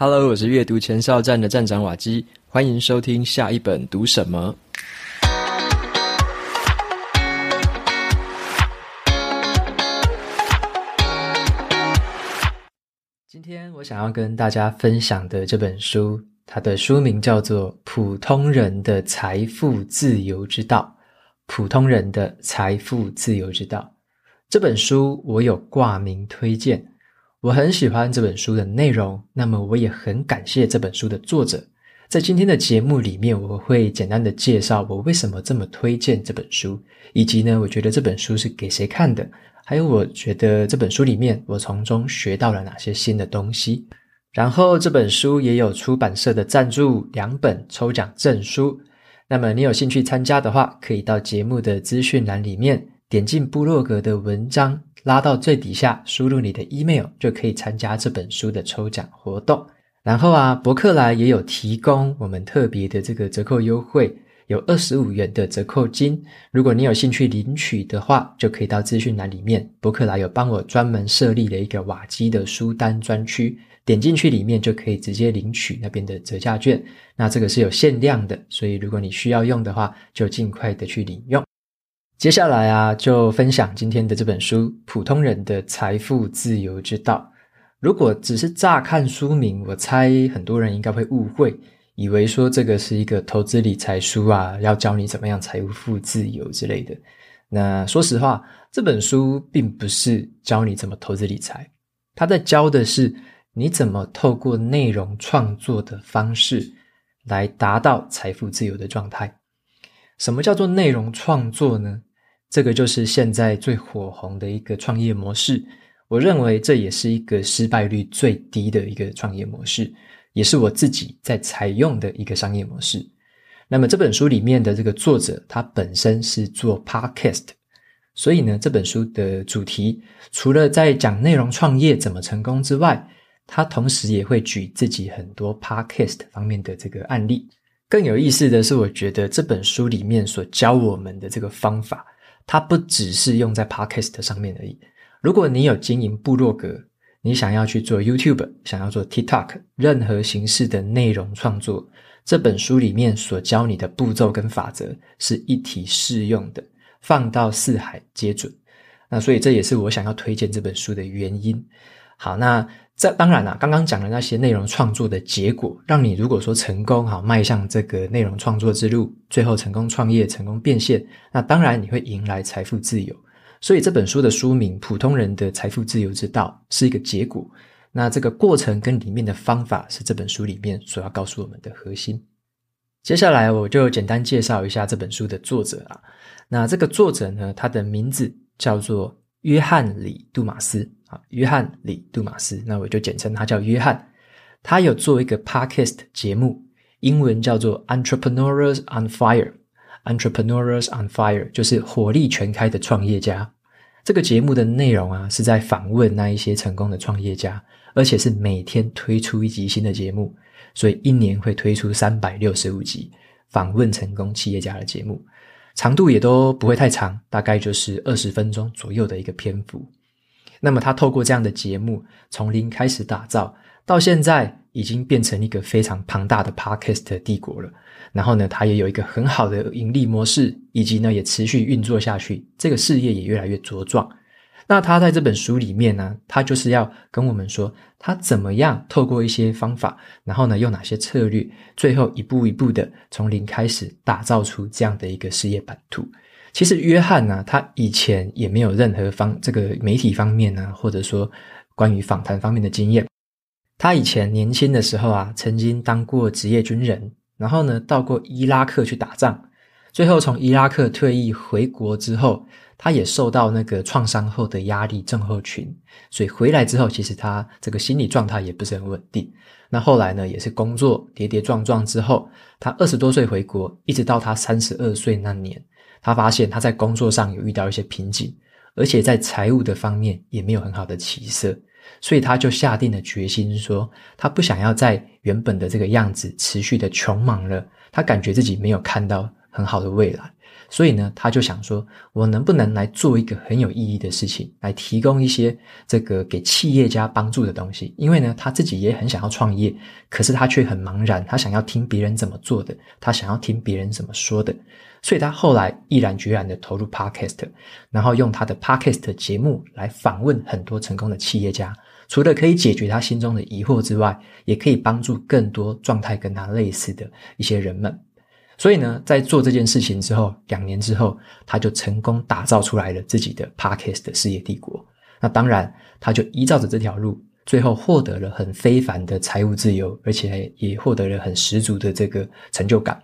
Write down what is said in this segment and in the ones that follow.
Hello，我是阅读前哨站的站长瓦基，欢迎收听下一本读什么。今天我想要跟大家分享的这本书，它的书名叫做《普通人的财富自由之道》。普通人的财富自由之道。这本书我有挂名推荐。我很喜欢这本书的内容，那么我也很感谢这本书的作者。在今天的节目里面，我会简单的介绍我为什么这么推荐这本书，以及呢，我觉得这本书是给谁看的，还有我觉得这本书里面我从中学到了哪些新的东西。然后这本书也有出版社的赞助，两本抽奖证书。那么你有兴趣参加的话，可以到节目的资讯栏里面点进部落格的文章。拉到最底下，输入你的 email 就可以参加这本书的抽奖活动。然后啊，博客来也有提供我们特别的这个折扣优惠，有二十五元的折扣金。如果你有兴趣领取的话，就可以到资讯栏里面，博客来有帮我专门设立了一个瓦基的书单专区，点进去里面就可以直接领取那边的折价券。那这个是有限量的，所以如果你需要用的话，就尽快的去领用。接下来啊，就分享今天的这本书《普通人的财富自由之道》。如果只是乍看书名，我猜很多人应该会误会，以为说这个是一个投资理财书啊，要教你怎么样财富自由之类的。那说实话，这本书并不是教你怎么投资理财，它在教的是你怎么透过内容创作的方式来达到财富自由的状态。什么叫做内容创作呢？这个就是现在最火红的一个创业模式，我认为这也是一个失败率最低的一个创业模式，也是我自己在采用的一个商业模式。那么这本书里面的这个作者，他本身是做 podcast，所以呢，这本书的主题除了在讲内容创业怎么成功之外，他同时也会举自己很多 podcast 方面的这个案例。更有意思的是，我觉得这本书里面所教我们的这个方法。它不只是用在 Podcast 上面而已。如果你有经营部落格，你想要去做 YouTube，想要做 TikTok，任何形式的内容创作，这本书里面所教你的步骤跟法则是一体适用的，放到四海皆准。那所以这也是我想要推荐这本书的原因。好，那。这当然啦，刚刚讲的那些内容创作的结果，让你如果说成功哈，迈向这个内容创作之路，最后成功创业、成功变现，那当然你会迎来财富自由。所以这本书的书名《普通人的财富自由之道》是一个结果，那这个过程跟里面的方法是这本书里面所要告诉我们的核心。接下来我就简单介绍一下这本书的作者啊，那这个作者呢，他的名字叫做约翰·里·杜马斯。啊，约翰·里·杜马斯，那我就简称他叫约翰。他有做一个 podcast 节目，英文叫做 Entrepreneurs on Fire。Entrepreneurs on Fire 就是火力全开的创业家。这个节目的内容啊，是在访问那一些成功的创业家，而且是每天推出一集新的节目，所以一年会推出三百六十五集访问成功企业家的节目，长度也都不会太长，大概就是二十分钟左右的一个篇幅。那么他透过这样的节目，从零开始打造，到现在已经变成一个非常庞大的 Podcast 帝国了。然后呢，他也有一个很好的盈利模式，以及呢也持续运作下去，这个事业也越来越茁壮。那他在这本书里面呢，他就是要跟我们说，他怎么样透过一些方法，然后呢用哪些策略，最后一步一步的从零开始打造出这样的一个事业版图。其实约翰呢、他以前也没有任何方这个媒体方面呢、或者说关于访谈方面的经验。他以前年轻的时候啊，曾经当过职业军人，然后呢，到过伊拉克去打仗，最后从伊拉克退役回国之后，他也受到那个创伤后的压力症候群，所以回来之后，其实他这个心理状态也不是很稳定。那后来呢，也是工作跌跌撞撞之后，他二十多岁回国，一直到他三十二岁那年。他发现他在工作上有遇到一些瓶颈，而且在财务的方面也没有很好的起色，所以他就下定了决心说，他不想要在原本的这个样子持续的穷忙了。他感觉自己没有看到很好的未来，所以呢，他就想说，我能不能来做一个很有意义的事情，来提供一些这个给企业家帮助的东西？因为呢，他自己也很想要创业，可是他却很茫然，他想要听别人怎么做的，他想要听别人怎么说的，所以他后来毅然决然的投入 Podcast，然后用他的 Podcast 节目来访问很多成功的企业家，除了可以解决他心中的疑惑之外，也可以帮助更多状态跟他类似的一些人们。所以呢，在做这件事情之后，两年之后，他就成功打造出来了自己的 Podcast 的事业帝国。那当然，他就依照着这条路，最后获得了很非凡的财务自由，而且也获得了很十足的这个成就感。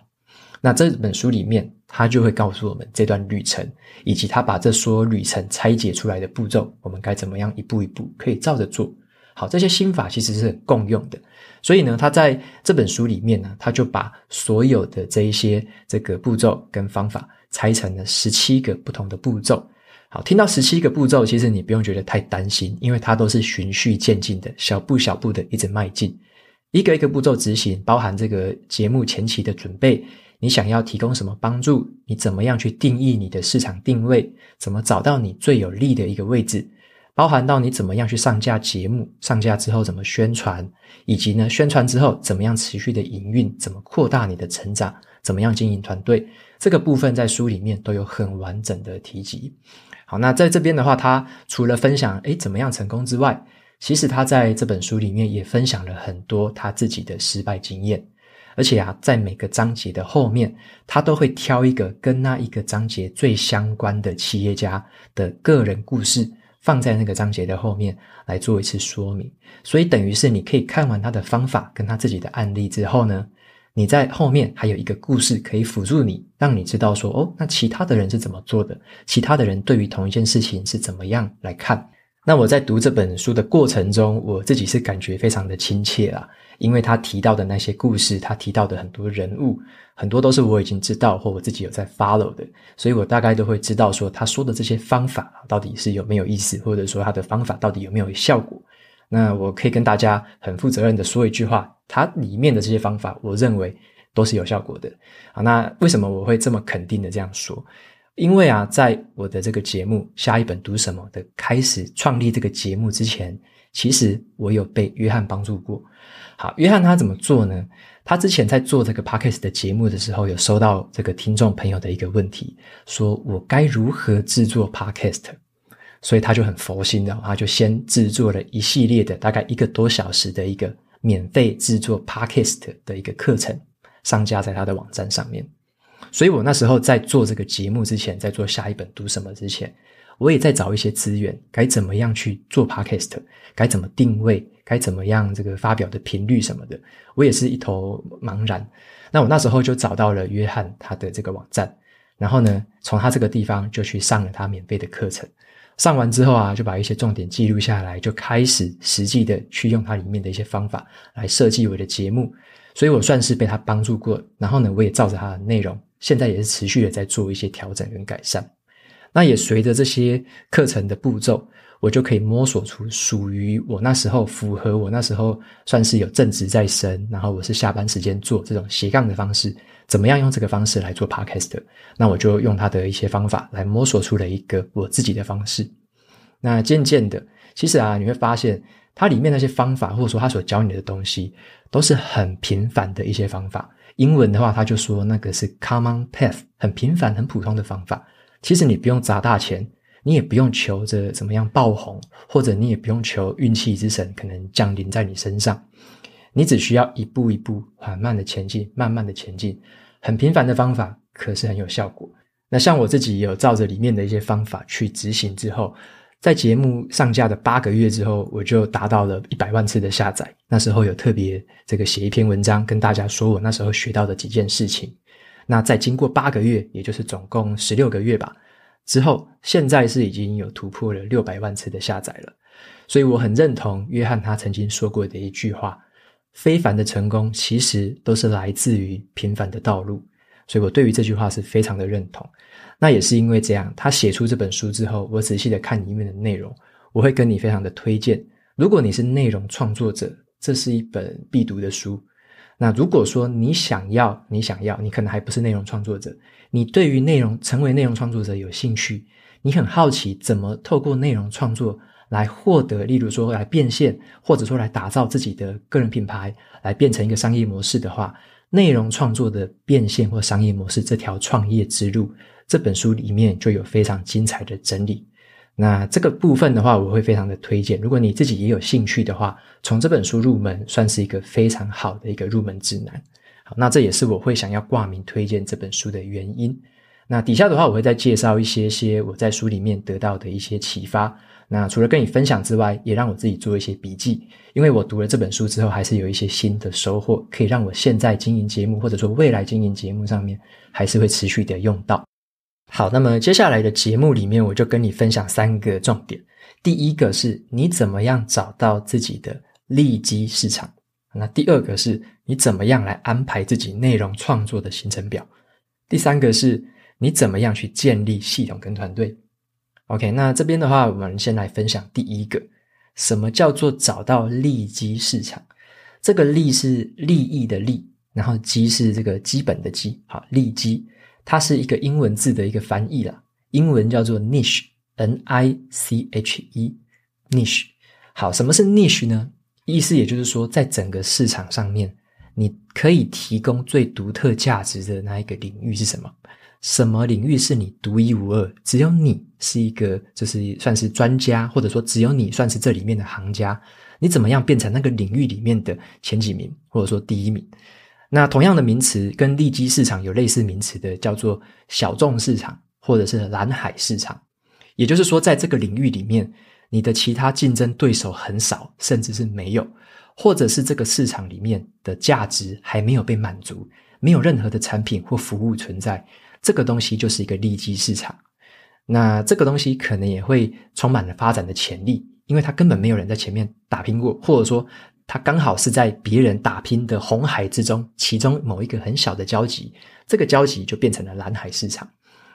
那这本书里面，他就会告诉我们这段旅程，以及他把这所有旅程拆解出来的步骤，我们该怎么样一步一步可以照着做。好，这些心法其实是很共用的。所以呢，他在这本书里面呢，他就把所有的这一些这个步骤跟方法拆成了十七个不同的步骤。好，听到十七个步骤，其实你不用觉得太担心，因为它都是循序渐进的，小步小步的一直迈进，一个一个步骤执行，包含这个节目前期的准备，你想要提供什么帮助，你怎么样去定义你的市场定位，怎么找到你最有利的一个位置。包含到你怎么样去上架节目，上架之后怎么宣传，以及呢，宣传之后怎么样持续的营运，怎么扩大你的成长，怎么样经营团队，这个部分在书里面都有很完整的提及。好，那在这边的话，他除了分享诶怎么样成功之外，其实他在这本书里面也分享了很多他自己的失败经验，而且啊，在每个章节的后面，他都会挑一个跟那一个章节最相关的企业家的个人故事。放在那个章节的后面来做一次说明，所以等于是你可以看完他的方法跟他自己的案例之后呢，你在后面还有一个故事可以辅助你，让你知道说哦，那其他的人是怎么做的，其他的人对于同一件事情是怎么样来看。那我在读这本书的过程中，我自己是感觉非常的亲切啦，因为他提到的那些故事，他提到的很多人物，很多都是我已经知道或我自己有在 follow 的，所以我大概都会知道说他说的这些方法到底是有没有意思，或者说他的方法到底有没有效果。那我可以跟大家很负责任的说一句话，他里面的这些方法，我认为都是有效果的。好，那为什么我会这么肯定的这样说？因为啊，在我的这个节目下一本读什么的开始创立这个节目之前，其实我有被约翰帮助过。好，约翰他怎么做呢？他之前在做这个 Podcast 的节目的时候，有收到这个听众朋友的一个问题，说我该如何制作 Podcast？所以他就很佛心的，他就先制作了一系列的大概一个多小时的一个免费制作 Podcast 的一个课程，上架在他的网站上面。所以我那时候在做这个节目之前，在做下一本读什么之前，我也在找一些资源，该怎么样去做 Podcast，该怎么定位，该怎么样这个发表的频率什么的，我也是一头茫然。那我那时候就找到了约翰他的这个网站，然后呢，从他这个地方就去上了他免费的课程。上完之后啊，就把一些重点记录下来，就开始实际的去用它里面的一些方法来设计我的节目。所以我算是被他帮助过，然后呢，我也照着他的内容。现在也是持续的在做一些调整跟改善，那也随着这些课程的步骤，我就可以摸索出属于我那时候符合我那时候算是有正职在身，然后我是下班时间做这种斜杠的方式，怎么样用这个方式来做 Podcast？那我就用他的一些方法来摸索出了一个我自己的方式。那渐渐的，其实啊，你会发现它里面那些方法，或者说他所教你的东西，都是很平凡的一些方法。英文的话，他就说那个是 common path，很平凡、很普通的方法。其实你不用砸大钱，你也不用求着怎么样爆红，或者你也不用求运气之神可能降临在你身上。你只需要一步一步缓慢的前进，慢慢的前进。很平凡的方法，可是很有效果。那像我自己有照着里面的一些方法去执行之后。在节目上架的八个月之后，我就达到了一百万次的下载。那时候有特别这个写一篇文章跟大家说我那时候学到的几件事情。那在经过八个月，也就是总共十六个月吧之后，现在是已经有突破了六百万次的下载了。所以我很认同约翰他曾经说过的一句话：非凡的成功其实都是来自于平凡的道路。所以我对于这句话是非常的认同。那也是因为这样，他写出这本书之后，我仔细的看里面的内容，我会跟你非常的推荐。如果你是内容创作者，这是一本必读的书。那如果说你想要，你想要，你可能还不是内容创作者，你对于内容成为内容创作者有兴趣，你很好奇怎么透过内容创作来获得，例如说来变现，或者说来打造自己的个人品牌，来变成一个商业模式的话，内容创作的变现或商业模式这条创业之路，这本书里面就有非常精彩的整理。那这个部分的话，我会非常的推荐。如果你自己也有兴趣的话，从这本书入门，算是一个非常好的一个入门指南。好，那这也是我会想要挂名推荐这本书的原因。那底下的话，我会再介绍一些些我在书里面得到的一些启发。那除了跟你分享之外，也让我自己做一些笔记，因为我读了这本书之后，还是有一些新的收获，可以让我现在经营节目，或者说未来经营节目上面，还是会持续的用到。好，那么接下来的节目里面，我就跟你分享三个重点。第一个是你怎么样找到自己的利基市场，那第二个是你怎么样来安排自己内容创作的行程表，第三个是你怎么样去建立系统跟团队。OK，那这边的话，我们先来分享第一个，什么叫做找到利基市场？这个利是利益的利，然后基是这个基本的基，好，利基。它是一个英文字的一个翻译啦，英文叫做 niche，N-I-C-H-E，niche。好，什么是 niche 呢？意思也就是说，在整个市场上面，你可以提供最独特价值的那一个领域是什么？什么领域是你独一无二？只有你是一个，就是算是专家，或者说只有你算是这里面的行家。你怎么样变成那个领域里面的前几名，或者说第一名？那同样的名词跟利基市场有类似名词的，叫做小众市场或者是蓝海市场。也就是说，在这个领域里面，你的其他竞争对手很少，甚至是没有，或者是这个市场里面的价值还没有被满足，没有任何的产品或服务存在，这个东西就是一个利基市场。那这个东西可能也会充满了发展的潜力，因为它根本没有人在前面打拼过，或者说。它刚好是在别人打拼的红海之中，其中某一个很小的交集，这个交集就变成了蓝海市场。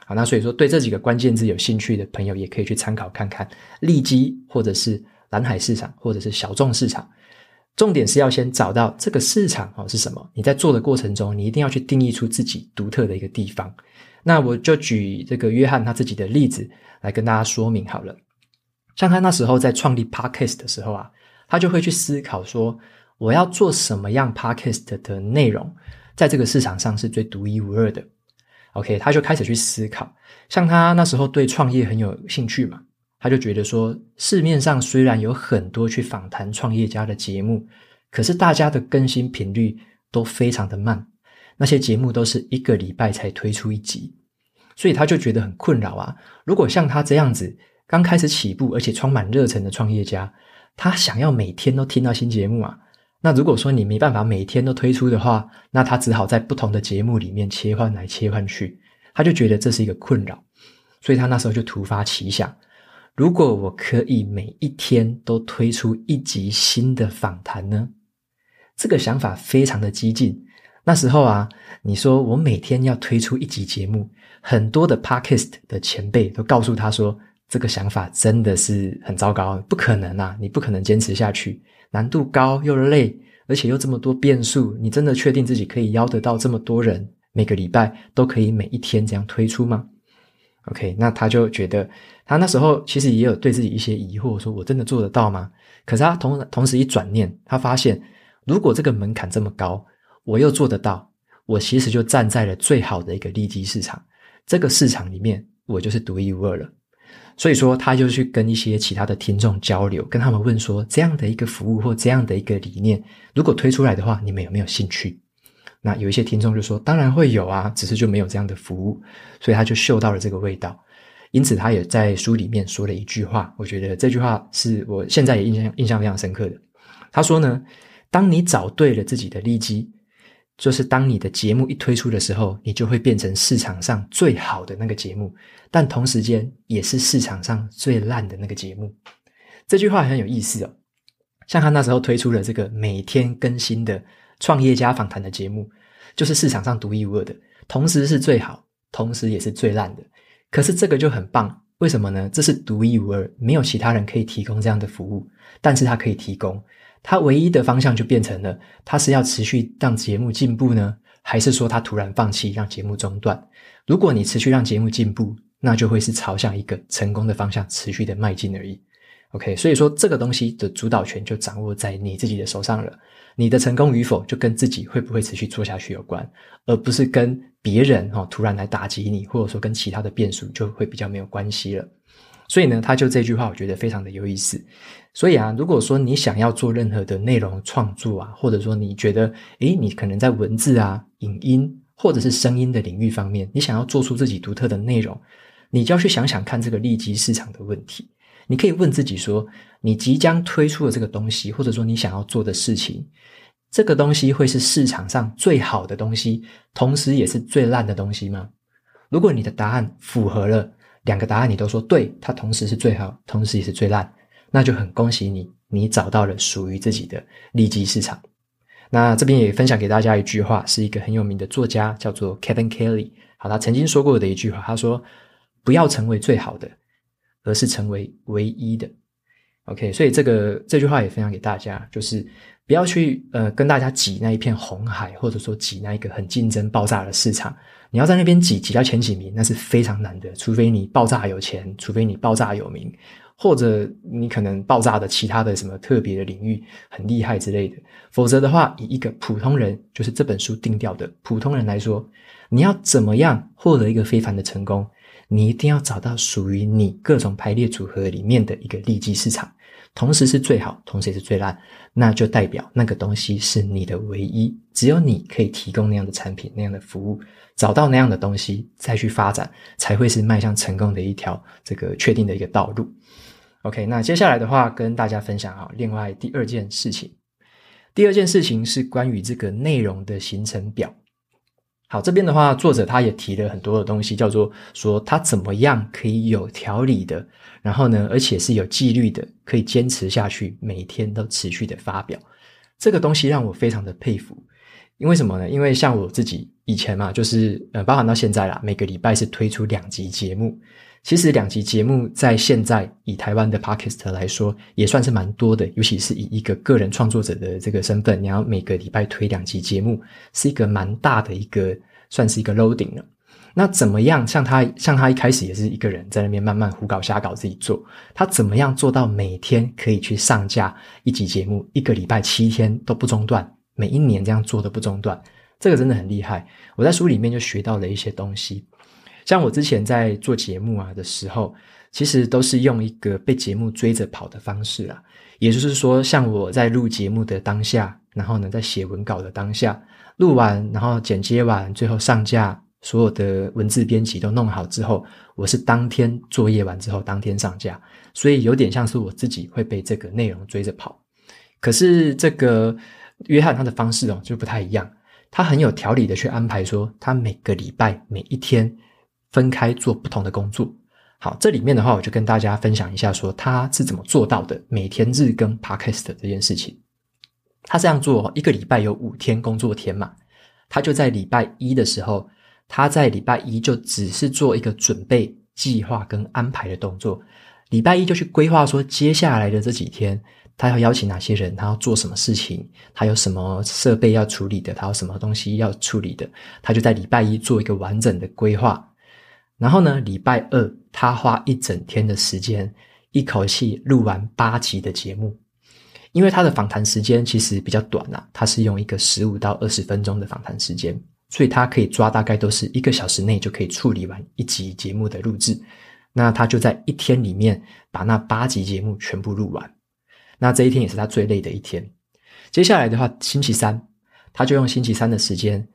好，那所以说对这几个关键字有兴趣的朋友，也可以去参考看看利基，或者是蓝海市场，或者是小众市场。重点是要先找到这个市场哦是什么。你在做的过程中，你一定要去定义出自己独特的一个地方。那我就举这个约翰他自己的例子来跟大家说明好了。像他那时候在创立 Podcast 的时候啊。他就会去思考说，我要做什么样 podcast 的内容，在这个市场上是最独一无二的。OK，他就开始去思考。像他那时候对创业很有兴趣嘛，他就觉得说，市面上虽然有很多去访谈创业家的节目，可是大家的更新频率都非常的慢，那些节目都是一个礼拜才推出一集，所以他就觉得很困扰啊。如果像他这样子刚开始起步，而且充满热忱的创业家，他想要每天都听到新节目啊，那如果说你没办法每天都推出的话，那他只好在不同的节目里面切换来切换去，他就觉得这是一个困扰，所以他那时候就突发奇想，如果我可以每一天都推出一集新的访谈呢？这个想法非常的激进。那时候啊，你说我每天要推出一集节目，很多的 Podcast 的前辈都告诉他说。这个想法真的是很糟糕，不可能啊！你不可能坚持下去，难度高又累，而且又这么多变数，你真的确定自己可以邀得到这么多人，每个礼拜都可以每一天这样推出吗？OK，那他就觉得，他那时候其实也有对自己一些疑惑，说我真的做得到吗？可是他同同时一转念，他发现，如果这个门槛这么高，我又做得到，我其实就站在了最好的一个利基市场，这个市场里面，我就是独一无二了。所以说，他就去跟一些其他的听众交流，跟他们问说，这样的一个服务或这样的一个理念，如果推出来的话，你们有没有兴趣？那有一些听众就说，当然会有啊，只是就没有这样的服务。所以他就嗅到了这个味道，因此他也在书里面说了一句话，我觉得这句话是我现在也印象印象非常深刻的。他说呢，当你找对了自己的利基。就是当你的节目一推出的时候，你就会变成市场上最好的那个节目，但同时间也是市场上最烂的那个节目。这句话很有意思哦。像他那时候推出了这个每天更新的创业家访谈的节目，就是市场上独一无二的，同时是最好，同时也是最烂的。可是这个就很棒，为什么呢？这是独一无二，没有其他人可以提供这样的服务，但是他可以提供。他唯一的方向就变成了，他是要持续让节目进步呢，还是说他突然放弃让节目中断？如果你持续让节目进步，那就会是朝向一个成功的方向持续的迈进而已。OK，所以说这个东西的主导权就掌握在你自己的手上了。你的成功与否就跟自己会不会持续做下去有关，而不是跟别人哦突然来打击你，或者说跟其他的变数就会比较没有关系了。所以呢，他就这句话，我觉得非常的有意思。所以啊，如果说你想要做任何的内容创作啊，或者说你觉得，诶，你可能在文字啊、影音或者是声音的领域方面，你想要做出自己独特的内容，你就要去想想看这个利基市场的问题。你可以问自己说，你即将推出的这个东西，或者说你想要做的事情，这个东西会是市场上最好的东西，同时也是最烂的东西吗？如果你的答案符合了。两个答案你都说对，它同时是最好，同时也是最烂，那就很恭喜你，你找到了属于自己的利基市场。那这边也分享给大家一句话，是一个很有名的作家，叫做 Kevin Kelly。好，他曾经说过的一句话，他说：“不要成为最好的，而是成为唯一的。” OK，所以这个这句话也分享给大家，就是不要去呃跟大家挤那一片红海，或者说挤那一个很竞争爆炸的市场。你要在那边挤挤到前几名，那是非常难的。除非你爆炸有钱，除非你爆炸有名，或者你可能爆炸的其他的什么特别的领域很厉害之类的。否则的话，以一个普通人，就是这本书定调的普通人来说，你要怎么样获得一个非凡的成功？你一定要找到属于你各种排列组合里面的一个利基市场。同时是最好，同时也是最烂，那就代表那个东西是你的唯一，只有你可以提供那样的产品、那样的服务，找到那样的东西再去发展，才会是迈向成功的一条这个确定的一个道路。OK，那接下来的话跟大家分享啊，另外第二件事情，第二件事情是关于这个内容的行程表。好，这边的话，作者他也提了很多的东西，叫做说他怎么样可以有条理的，然后呢，而且是有纪律的，可以坚持下去，每天都持续的发表。这个东西让我非常的佩服，因为什么呢？因为像我自己以前嘛，就是呃，包含到现在啦，每个礼拜是推出两集节目。其实两集节目在现在以台湾的 Podcast 来说，也算是蛮多的。尤其是以一个个人创作者的这个身份，你要每个礼拜推两集节目，是一个蛮大的一个，算是一个 loading 了。那怎么样？像他，像他一开始也是一个人在那边慢慢胡搞瞎搞自己做。他怎么样做到每天可以去上架一集节目，一个礼拜七天都不中断，每一年这样做都不中断？这个真的很厉害。我在书里面就学到了一些东西。像我之前在做节目啊的时候，其实都是用一个被节目追着跑的方式啊，也就是说，像我在录节目的当下，然后呢，在写文稿的当下，录完，然后剪接完，最后上架，所有的文字编辑都弄好之后，我是当天作业完之后当天上架，所以有点像是我自己会被这个内容追着跑。可是这个约翰他的方式哦就不太一样，他很有条理的去安排说，他每个礼拜每一天。分开做不同的工作。好，这里面的话，我就跟大家分享一下，说他是怎么做到的，每天日更 Podcast 这件事情。他这样做，一个礼拜有五天工作天嘛，他就在礼拜一的时候，他在礼拜一就只是做一个准备、计划跟安排的动作。礼拜一就去规划说，接下来的这几天，他要邀请哪些人，他要做什么事情，他有什么设备要处理的，他有什么东西要处理的，他就在礼拜一做一个完整的规划。然后呢，礼拜二他花一整天的时间，一口气录完八集的节目。因为他的访谈时间其实比较短啊，他是用一个十五到二十分钟的访谈时间，所以他可以抓大概都是一个小时内就可以处理完一集节目的录制。那他就在一天里面把那八集节目全部录完。那这一天也是他最累的一天。接下来的话，星期三他就用星期三的时间。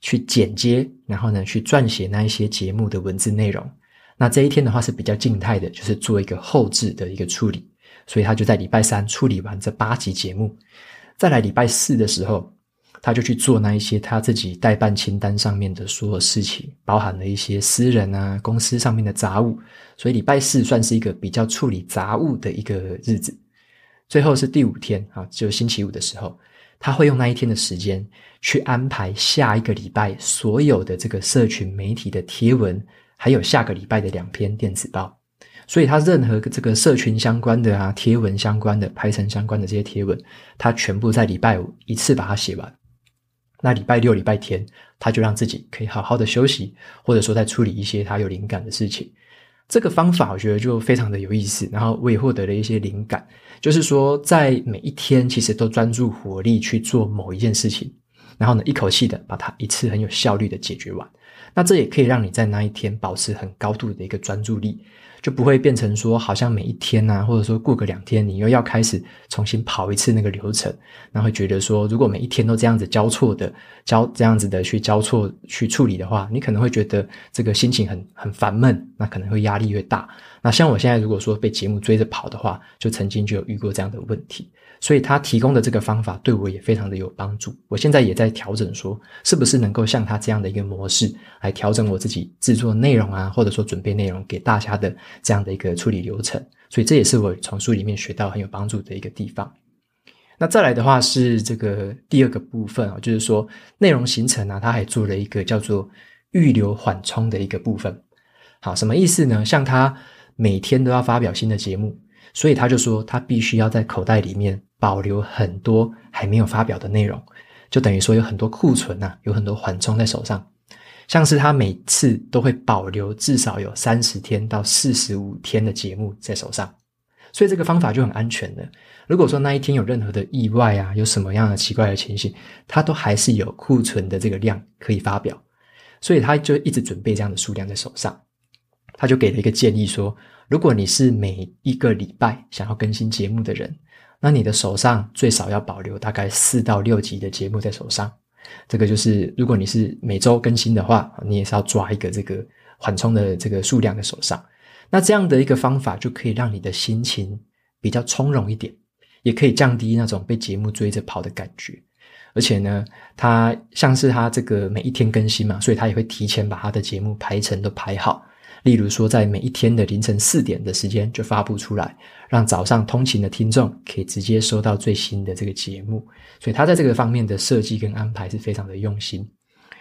去剪接，然后呢，去撰写那一些节目的文字内容。那这一天的话是比较静态的，就是做一个后置的一个处理。所以他就在礼拜三处理完这八集节目，再来礼拜四的时候，他就去做那一些他自己待办清单上面的所有事情，包含了一些私人啊、公司上面的杂物。所以礼拜四算是一个比较处理杂物的一个日子。最后是第五天啊，就星期五的时候。他会用那一天的时间去安排下一个礼拜所有的这个社群媒体的贴文，还有下个礼拜的两篇电子报。所以他任何这个社群相关的啊、贴文相关的、排程相关的这些贴文，他全部在礼拜五一次把它写完。那礼拜六、礼拜天，他就让自己可以好好的休息，或者说在处理一些他有灵感的事情。这个方法我觉得就非常的有意思，然后我也获得了一些灵感，就是说在每一天其实都专注火力去做某一件事情，然后呢一口气的把它一次很有效率的解决完。那这也可以让你在那一天保持很高度的一个专注力。就不会变成说，好像每一天啊，或者说过个两天，你又要开始重新跑一次那个流程，那会觉得说，如果每一天都这样子交错的交这样子的去交错去处理的话，你可能会觉得这个心情很很烦闷，那可能会压力越大。那像我现在如果说被节目追着跑的话，就曾经就有遇过这样的问题。所以他提供的这个方法对我也非常的有帮助。我现在也在调整，说是不是能够像他这样的一个模式来调整我自己制作内容啊，或者说准备内容给大家的这样的一个处理流程。所以这也是我从书里面学到很有帮助的一个地方。那再来的话是这个第二个部分啊，就是说内容形成啊，他还做了一个叫做预留缓冲的一个部分。好，什么意思呢？像他每天都要发表新的节目。所以他就说，他必须要在口袋里面保留很多还没有发表的内容，就等于说有很多库存啊，有很多缓冲在手上。像是他每次都会保留至少有三十天到四十五天的节目在手上，所以这个方法就很安全的。如果说那一天有任何的意外啊，有什么样的奇怪的情形，他都还是有库存的这个量可以发表，所以他就一直准备这样的数量在手上。他就给了一个建议说，如果你是每一个礼拜想要更新节目的人，那你的手上最少要保留大概四到六集的节目在手上。这个就是如果你是每周更新的话，你也是要抓一个这个缓冲的这个数量的手上。那这样的一个方法就可以让你的心情比较从容一点，也可以降低那种被节目追着跑的感觉。而且呢，他像是他这个每一天更新嘛，所以他也会提前把他的节目排程都排好。例如说，在每一天的凌晨四点的时间就发布出来，让早上通勤的听众可以直接收到最新的这个节目。所以他在这个方面的设计跟安排是非常的用心。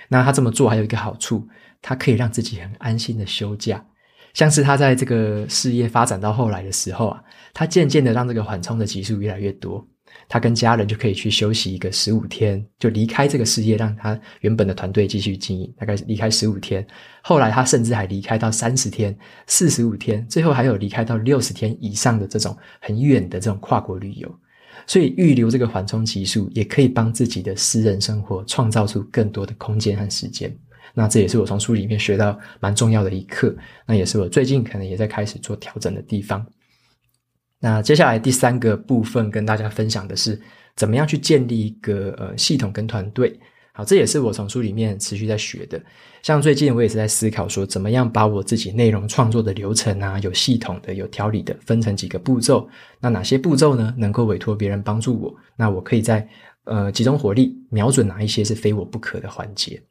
那他这么做还有一个好处，他可以让自己很安心的休假。像是他在这个事业发展到后来的时候啊，他渐渐的让这个缓冲的集数越来越多。他跟家人就可以去休息一个十五天，就离开这个事业，让他原本的团队继续经营。大概离开十五天，后来他甚至还离开到三十天、四十五天，最后还有离开到六十天以上的这种很远的这种跨国旅游。所以预留这个缓冲期数，也可以帮自己的私人生活创造出更多的空间和时间。那这也是我从书里面学到蛮重要的一课，那也是我最近可能也在开始做调整的地方。那接下来第三个部分跟大家分享的是，怎么样去建立一个呃系统跟团队。好，这也是我从书里面持续在学的。像最近我也是在思考说，怎么样把我自己内容创作的流程啊，有系统的、有条理的分成几个步骤。那哪些步骤呢，能够委托别人帮助我？那我可以在呃集中火力，瞄准哪一些是非我不可的环节。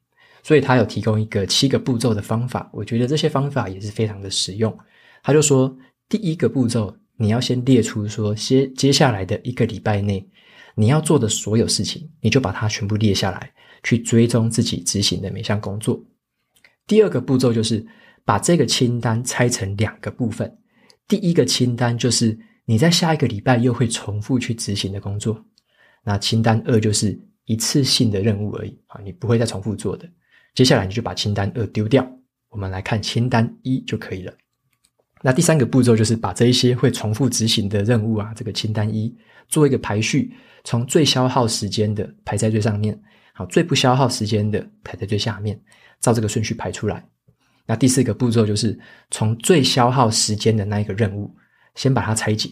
所以他有提供一个七个步骤的方法，我觉得这些方法也是非常的实用。他就说，第一个步骤。你要先列出说，接接下来的一个礼拜内你要做的所有事情，你就把它全部列下来，去追踪自己执行的每项工作。第二个步骤就是把这个清单拆成两个部分。第一个清单就是你在下一个礼拜又会重复去执行的工作。那清单二就是一次性的任务而已啊，你不会再重复做的。接下来你就把清单二丢掉，我们来看清单一就可以了。那第三个步骤就是把这一些会重复执行的任务啊，这个清单一做一个排序，从最消耗时间的排在最上面，好，最不消耗时间的排在最下面，照这个顺序排出来。那第四个步骤就是从最消耗时间的那一个任务，先把它拆解，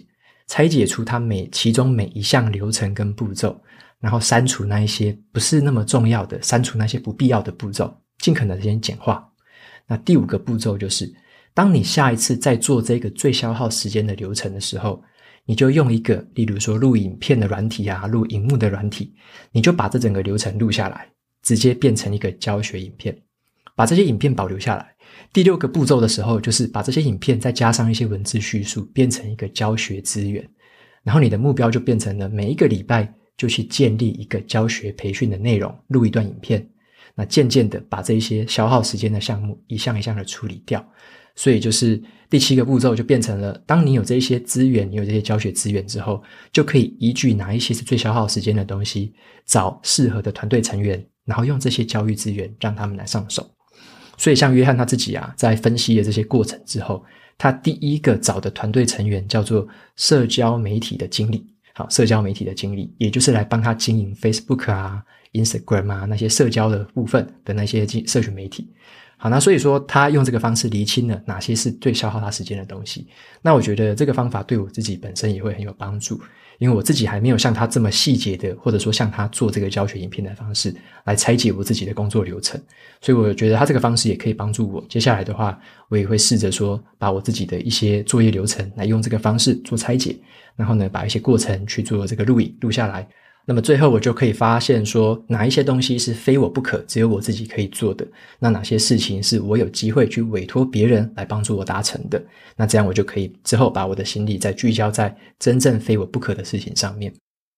拆解出它每其中每一项流程跟步骤，然后删除那一些不是那么重要的，删除那些不必要的步骤，尽可能先简化。那第五个步骤就是。当你下一次再做这个最消耗时间的流程的时候，你就用一个，例如说录影片的软体啊，录荧幕的软体，你就把这整个流程录下来，直接变成一个教学影片，把这些影片保留下来。第六个步骤的时候，就是把这些影片再加上一些文字叙述，变成一个教学资源。然后你的目标就变成了每一个礼拜就去建立一个教学培训的内容，录一段影片。那渐渐的把这一些消耗时间的项目一项一项的处理掉。所以就是第七个步骤就变成了，当你有这些资源，你有这些教学资源之后，就可以依据哪一些是最消耗时间的东西，找适合的团队成员，然后用这些教育资源让他们来上手。所以像约翰他自己啊，在分析了这些过程之后，他第一个找的团队成员叫做社交媒体的经理。好，社交媒体的经理，也就是来帮他经营 Facebook 啊、Instagram 啊那些社交的部分的那些社群媒体。好，那所以说他用这个方式厘清了哪些是最消耗他时间的东西。那我觉得这个方法对我自己本身也会很有帮助。因为我自己还没有像他这么细节的，或者说像他做这个教学影片的方式来拆解我自己的工作流程，所以我觉得他这个方式也可以帮助我。接下来的话，我也会试着说，把我自己的一些作业流程来用这个方式做拆解，然后呢，把一些过程去做这个录影录下来。那么最后我就可以发现说，哪一些东西是非我不可，只有我自己可以做的，那哪些事情是我有机会去委托别人来帮助我达成的，那这样我就可以之后把我的心力再聚焦在真正非我不可的事情上面。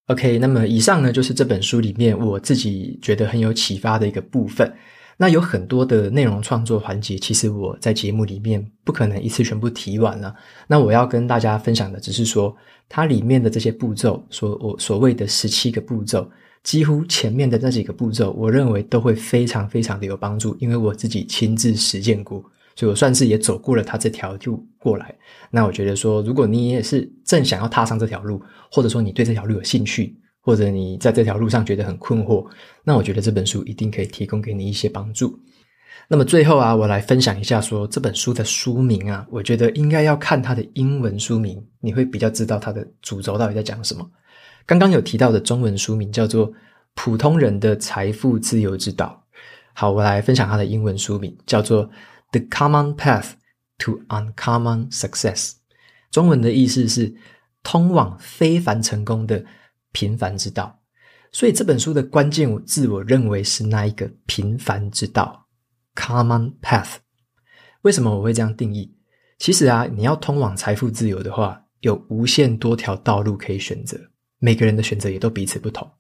OK，那么以上呢，就是这本书里面我自己觉得很有启发的一个部分。那有很多的内容创作环节，其实我在节目里面不可能一次全部提完了。那我要跟大家分享的，只是说它里面的这些步骤，所我所谓的十七个步骤，几乎前面的那几个步骤，我认为都会非常非常的有帮助，因为我自己亲自实践过，所以我算是也走过了它这条路过来。那我觉得说，如果你也是正想要踏上这条路，或者说你对这条路有兴趣，或者你在这条路上觉得很困惑，那我觉得这本书一定可以提供给你一些帮助。那么最后啊，我来分享一下说这本书的书名啊，我觉得应该要看它的英文书名，你会比较知道它的主轴到底在讲什么。刚刚有提到的中文书名叫做《普通人的财富自由之道》。好，我来分享它的英文书名，叫做《The Common Path to Uncommon Success》。中文的意思是通往非凡成功的。平凡之道，所以这本书的关键字，我认为是那一个平凡之道 （common path）。为什么我会这样定义？其实啊，你要通往财富自由的话，有无限多条道路可以选择，每个人的选择也都彼此不同。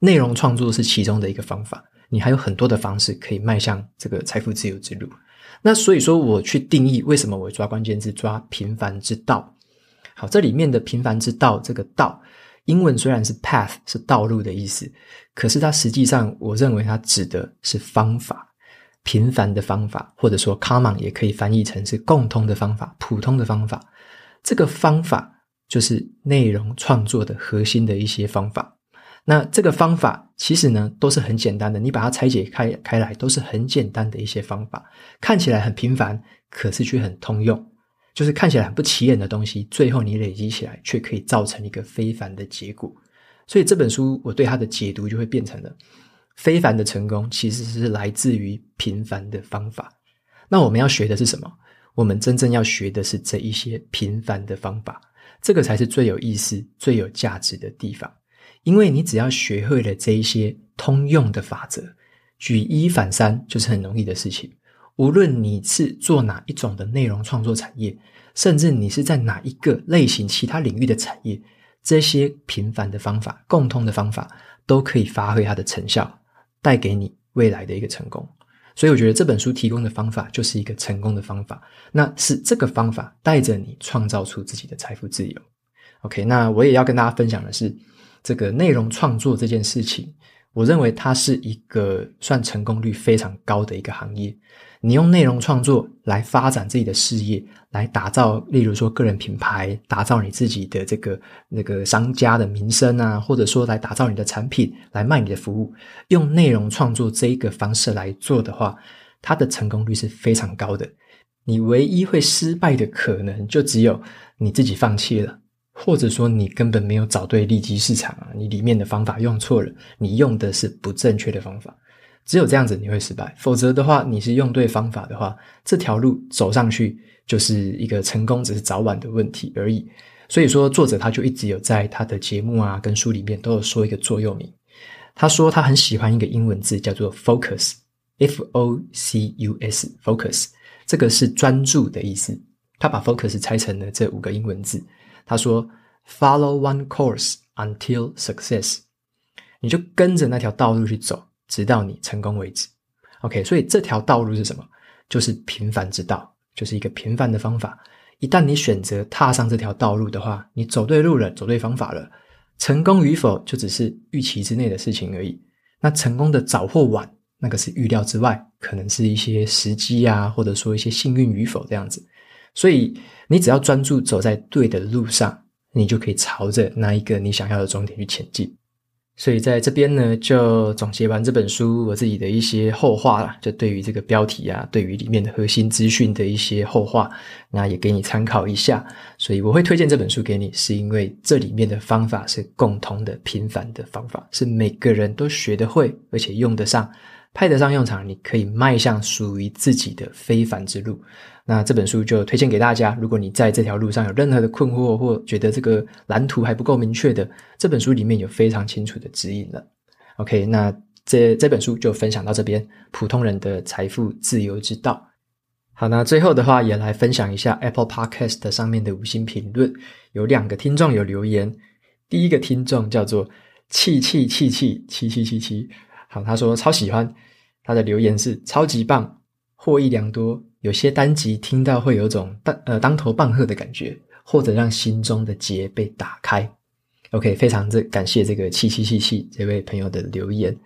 内容创作是其中的一个方法，你还有很多的方式可以迈向这个财富自由之路。那所以说，我去定义为什么我抓关键字抓平凡之道。好，这里面的平凡之道，这个道。英文虽然是 path 是道路的意思，可是它实际上，我认为它指的是方法，平凡的方法，或者说 common 也可以翻译成是共通的方法、普通的方法。这个方法就是内容创作的核心的一些方法。那这个方法其实呢都是很简单的，你把它拆解开开来都是很简单的一些方法，看起来很平凡，可是却很通用。就是看起来很不起眼的东西，最后你累积起来，却可以造成一个非凡的结果。所以这本书我对它的解读就会变成了：非凡的成功其实是来自于平凡的方法。那我们要学的是什么？我们真正要学的是这一些平凡的方法，这个才是最有意思、最有价值的地方。因为你只要学会了这一些通用的法则，举一反三就是很容易的事情。无论你是做哪一种的内容创作产业，甚至你是在哪一个类型其他领域的产业，这些平凡的方法、共通的方法，都可以发挥它的成效，带给你未来的一个成功。所以，我觉得这本书提供的方法就是一个成功的方法。那是这个方法带着你创造出自己的财富自由。OK，那我也要跟大家分享的是，这个内容创作这件事情，我认为它是一个算成功率非常高的一个行业。你用内容创作来发展自己的事业，来打造，例如说个人品牌，打造你自己的这个那个商家的名声啊，或者说来打造你的产品，来卖你的服务，用内容创作这一个方式来做的话，它的成功率是非常高的。你唯一会失败的可能，就只有你自己放弃了，或者说你根本没有找对利基市场啊，你里面的方法用错了，你用的是不正确的方法。只有这样子你会失败，否则的话，你是用对方法的话，这条路走上去就是一个成功，只是早晚的问题而已。所以说，作者他就一直有在他的节目啊跟书里面都有说一个座右铭。他说他很喜欢一个英文字叫做 focus，f o c u s，focus，这个是专注的意思。他把 focus 拆成了这五个英文字。他说 follow one course until success，你就跟着那条道路去走。直到你成功为止，OK。所以这条道路是什么？就是平凡之道，就是一个平凡的方法。一旦你选择踏上这条道路的话，你走对路了，走对方法了，成功与否就只是预期之内的事情而已。那成功的早或晚，那个是预料之外，可能是一些时机啊，或者说一些幸运与否这样子。所以你只要专注走在对的路上，你就可以朝着那一个你想要的终点去前进。所以在这边呢，就总结完这本书我自己的一些后话啦，就对于这个标题啊，对于里面的核心资讯的一些后话，那也给你参考一下。所以我会推荐这本书给你，是因为这里面的方法是共通的、平凡的方法，是每个人都学得会，而且用得上。派得上用场，你可以迈向属于自己的非凡之路。那这本书就推荐给大家。如果你在这条路上有任何的困惑，或觉得这个蓝图还不够明确的，这本书里面有非常清楚的指引了。OK，那这这本书就分享到这边。普通人的财富自由之道。好，那最后的话也来分享一下 Apple Podcast 上面的五星评论。有两个听众有留言，第一个听众叫做气气气气七七七七。好，他说超喜欢。他的留言是超级棒，获益良多。有些单集听到会有种当呃当头棒喝的感觉，或者让心中的结被打开。OK，非常这感谢这个七七七七这位朋友的留言。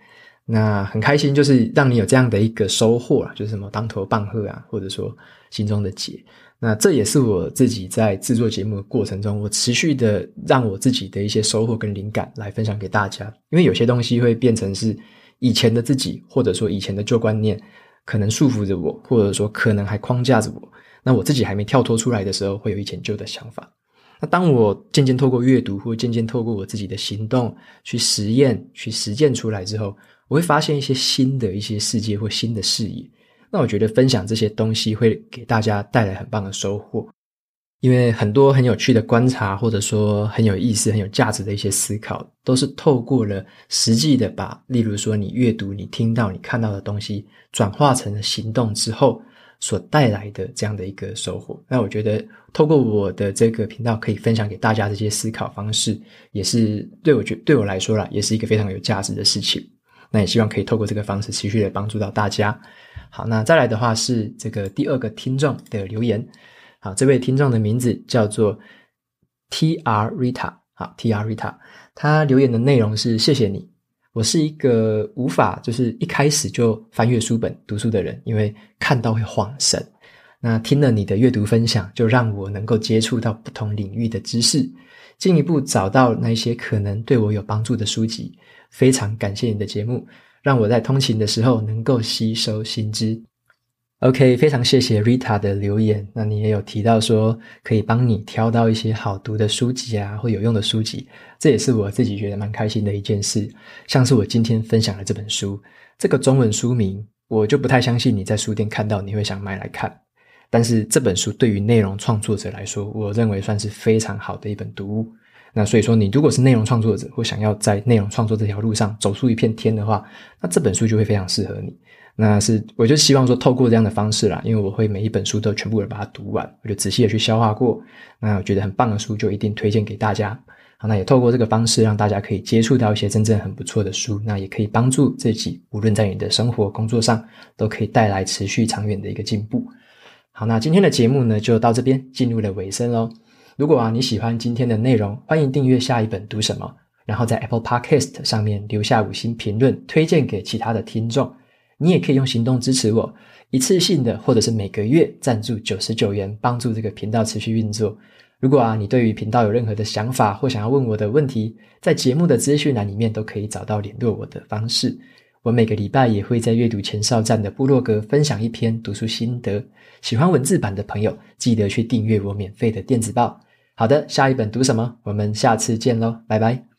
那很开心，就是让你有这样的一个收获啊，就是什么当头棒喝啊，或者说心中的结。那这也是我自己在制作节目的过程中，我持续的让我自己的一些收获跟灵感来分享给大家。因为有些东西会变成是。以前的自己，或者说以前的旧观念，可能束缚着我，或者说可能还框架着我。那我自己还没跳脱出来的时候，会有一前旧的想法。那当我渐渐透过阅读，或渐渐透过我自己的行动去实验、去实践出来之后，我会发现一些新的一些世界或新的视野。那我觉得分享这些东西会给大家带来很棒的收获。因为很多很有趣的观察，或者说很有意思、很有价值的一些思考，都是透过了实际的把，例如说你阅读、你听到、你看到的东西，转化成行动之后所带来的这样的一个收获。那我觉得，透过我的这个频道，可以分享给大家这些思考方式，也是对我觉对我来说啦，也是一个非常有价值的事情。那也希望可以透过这个方式，持续的帮助到大家。好，那再来的话是这个第二个听众的留言。好，这位听众的名字叫做 T R Rita。好，T R Rita，他留言的内容是：谢谢你，我是一个无法就是一开始就翻阅书本读书的人，因为看到会晃神。那听了你的阅读分享，就让我能够接触到不同领域的知识，进一步找到那些可能对我有帮助的书籍。非常感谢你的节目，让我在通勤的时候能够吸收新知。OK，非常谢谢 Rita 的留言。那你也有提到说可以帮你挑到一些好读的书籍啊，或有用的书籍，这也是我自己觉得蛮开心的一件事。像是我今天分享的这本书，这个中文书名我就不太相信你在书店看到你会想买来看。但是这本书对于内容创作者来说，我认为算是非常好的一本读物。那所以说，你如果是内容创作者或想要在内容创作这条路上走出一片天的话，那这本书就会非常适合你。那是，我就希望说，透过这样的方式啦，因为我会每一本书都全部的把它读完，我就仔细的去消化过。那我觉得很棒的书，就一定推荐给大家。好，那也透过这个方式，让大家可以接触到一些真正很不错的书，那也可以帮助自己，无论在你的生活、工作上，都可以带来持续长远的一个进步。好，那今天的节目呢，就到这边进入了尾声喽。如果啊你喜欢今天的内容，欢迎订阅下一本读什么，然后在 Apple Podcast 上面留下五星评论，推荐给其他的听众。你也可以用行动支持我，一次性的或者是每个月赞助九十九元，帮助这个频道持续运作。如果啊，你对于频道有任何的想法或想要问我的问题，在节目的资讯栏里面都可以找到联络我的方式。我每个礼拜也会在阅读前哨站的部落格分享一篇读书心得。喜欢文字版的朋友，记得去订阅我免费的电子报。好的，下一本读什么？我们下次见喽，拜拜。